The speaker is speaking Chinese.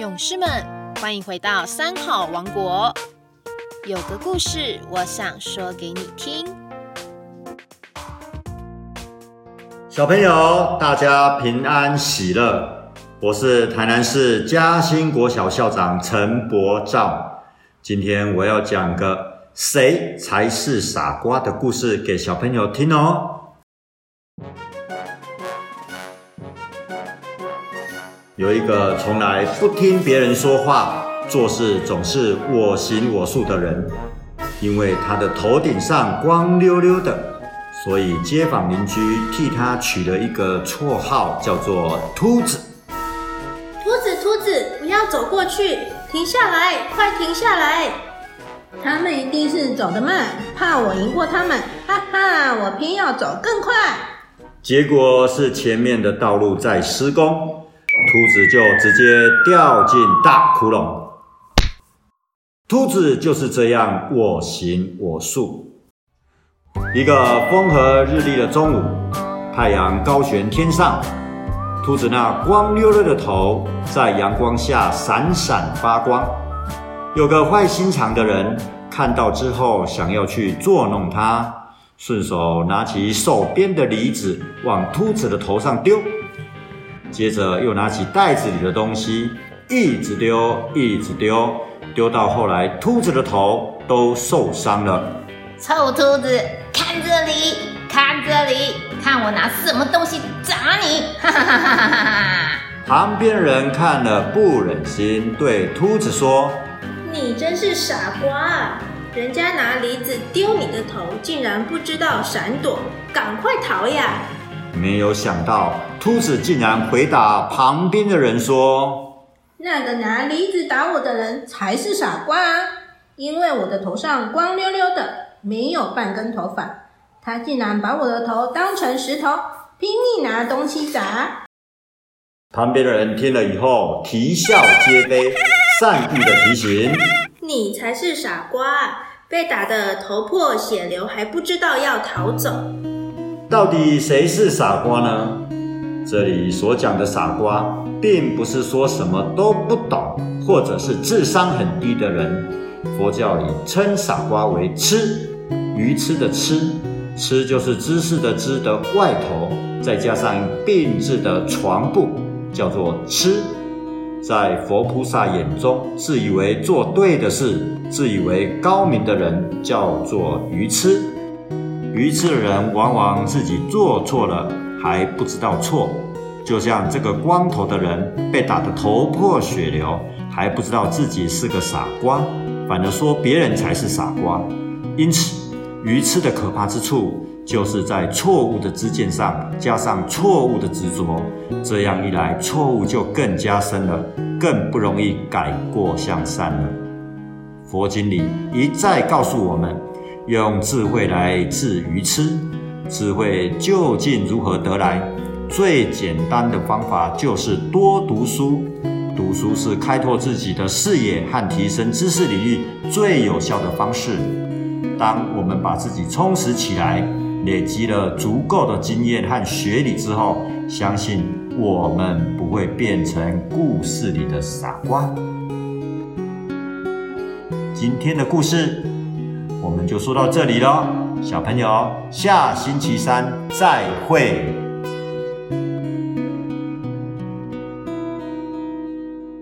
勇士们，欢迎回到三好王国。有个故事，我想说给你听。小朋友，大家平安喜乐。我是台南市嘉兴国小校长陈伯照。今天我要讲个谁才是傻瓜的故事给小朋友听哦。有一个从来不听别人说话、做事总是我行我素的人，因为他的头顶上光溜溜的，所以街坊邻居替他取了一个绰号，叫做“秃子”。秃子，秃子，不要走过去，停下来，快停下来！他们一定是走得慢，怕我赢过他们，哈哈，我偏要走更快。结果是前面的道路在施工。秃子就直接掉进大窟窿。秃子就是这样我行我素。一个风和日丽的中午，太阳高悬天上，秃子那光溜溜的头在阳光下闪闪发光。有个坏心肠的人看到之后，想要去捉弄他，顺手拿起手边的梨子往秃子的头上丢。接着又拿起袋子里的东西，一直丢，一直丢，丢到后来，兔子的头都受伤了。臭兔子，看这里，看这里，看我拿什么东西砸你！哈哈哈哈哈哈！旁边人看了不忍心，对兔子说：“你真是傻瓜，人家拿梨子丢你的头，竟然不知道闪躲，赶快逃呀！”没有想到，秃子竟然回答旁边的人说：“那个拿梨子打我的人才是傻瓜，因为我的头上光溜溜的，没有半根头发。他竟然把我的头当成石头，拼命拿东西砸。”旁边的人听了以后，啼笑皆非，善意的提醒：“你才是傻瓜，被打得头破血流，还不知道要逃走。”到底谁是傻瓜呢？这里所讲的傻瓜，并不是说什么都不懂，或者是智商很低的人。佛教里称傻瓜为痴，愚痴的痴，痴就是知识的知的外头，再加上病字的床部，叫做痴。在佛菩萨眼中，自以为做对的事，自以为高明的人，叫做愚痴。愚痴的人往往自己做错了还不知道错，就像这个光头的人被打得头破血流，还不知道自己是个傻瓜，反而说别人才是傻瓜。因此，愚痴的可怕之处就是在错误的知见上加上错误的执着，这样一来，错误就更加深了，更不容易改过向善了。佛经里一再告诉我们。用智慧来治愚痴，智慧究竟如何得来？最简单的方法就是多读书。读书是开拓自己的视野和提升知识领域最有效的方式。当我们把自己充实起来，累积了足够的经验和学历之后，相信我们不会变成故事里的傻瓜。今天的故事。我们就说到这里喽，小朋友，下星期三再会。